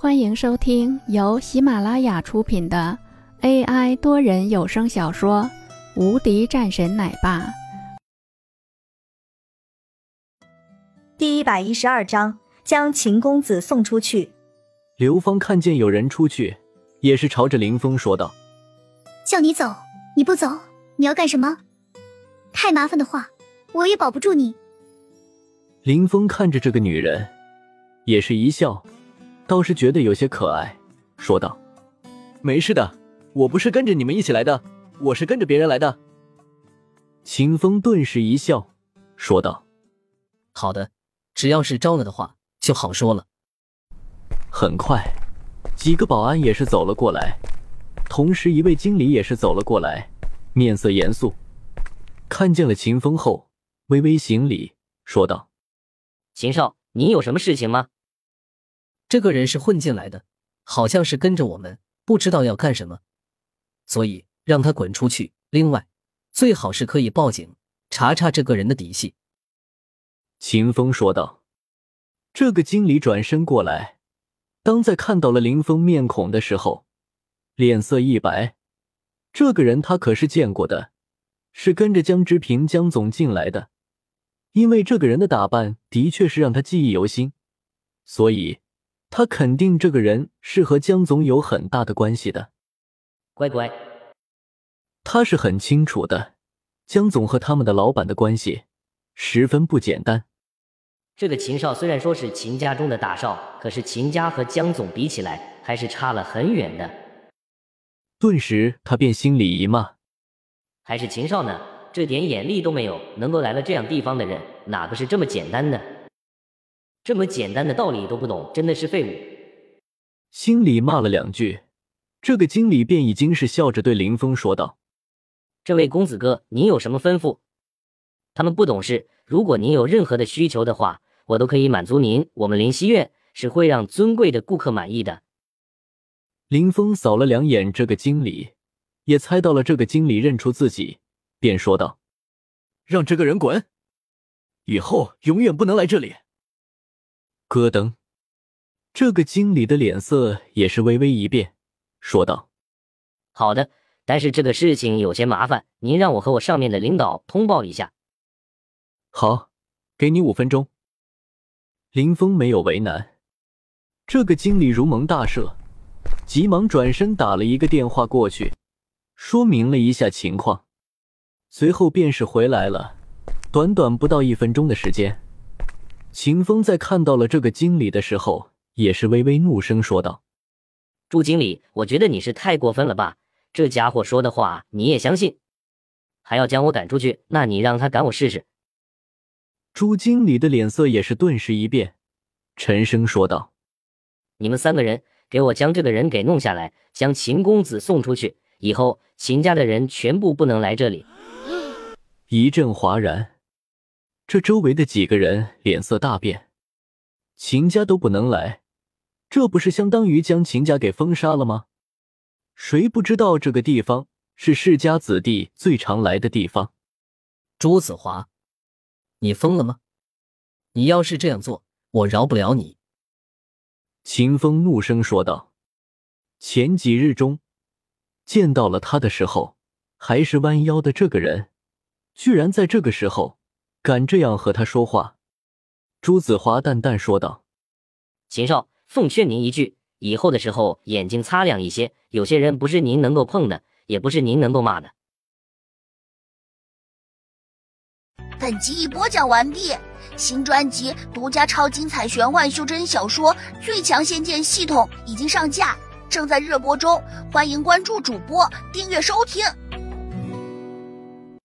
欢迎收听由喜马拉雅出品的 AI 多人有声小说《无敌战神奶爸》第一百一十二章：将秦公子送出去。刘芳看见有人出去，也是朝着林峰说道：“叫你走，你不走，你要干什么？太麻烦的话，我也保不住你。”林峰看着这个女人，也是一笑。倒是觉得有些可爱，说道：“没事的，我不是跟着你们一起来的，我是跟着别人来的。”秦风顿时一笑，说道：“好的，只要是招了的话，就好说了。”很快，几个保安也是走了过来，同时一位经理也是走了过来，面色严肃，看见了秦风后，微微行礼，说道：“秦少，你有什么事情吗？”这个人是混进来的，好像是跟着我们，不知道要干什么，所以让他滚出去。另外，最好是可以报警查查这个人的底细。”秦风说道。这个经理转身过来，当在看到了林峰面孔的时候，脸色一白。这个人他可是见过的，是跟着江之平江总进来的，因为这个人的打扮的确是让他记忆犹新，所以。他肯定这个人是和江总有很大的关系的。乖乖，他是很清楚的，江总和他们的老板的关系十分不简单。这个秦少虽然说是秦家中的大少，可是秦家和江总比起来还是差了很远的。顿时，他便心里一骂：“还是秦少呢，这点眼力都没有，能够来了这样地方的人，哪个是这么简单的？”这么简单的道理都不懂，真的是废物！心里骂了两句，这个经理便已经是笑着对林峰说道：“这位公子哥，您有什么吩咐？他们不懂事，如果您有任何的需求的话，我都可以满足您。我们林溪苑是会让尊贵的顾客满意的。”林峰扫了两眼这个经理，也猜到了这个经理认出自己，便说道：“让这个人滚，以后永远不能来这里。”咯噔，这个经理的脸色也是微微一变，说道：“好的，但是这个事情有些麻烦，您让我和我上面的领导通报一下。”好，给你五分钟。林峰没有为难，这个经理如蒙大赦，急忙转身打了一个电话过去，说明了一下情况，随后便是回来了。短短不到一分钟的时间。秦风在看到了这个经理的时候，也是微微怒声说道：“朱经理，我觉得你是太过分了吧？这家伙说的话你也相信，还要将我赶出去？那你让他赶我试试。”朱经理的脸色也是顿时一变，沉声说道：“你们三个人给我将这个人给弄下来，将秦公子送出去，以后秦家的人全部不能来这里。”一阵哗然。这周围的几个人脸色大变，秦家都不能来，这不是相当于将秦家给封杀了吗？谁不知道这个地方是世家子弟最常来的地方？朱子华，你疯了吗？你要是这样做，我饶不了你！秦风怒声说道。前几日中见到了他的时候，还是弯腰的这个人，居然在这个时候。敢这样和他说话？朱子华淡淡说道：“秦少，奉劝您一句，以后的时候眼睛擦亮一些。有些人不是您能够碰的，也不是您能够骂的。”本集已播讲完毕，新专辑独家超精彩玄幻修真小说《最强仙剑系统》已经上架，正在热播中，欢迎关注主播，订阅收听。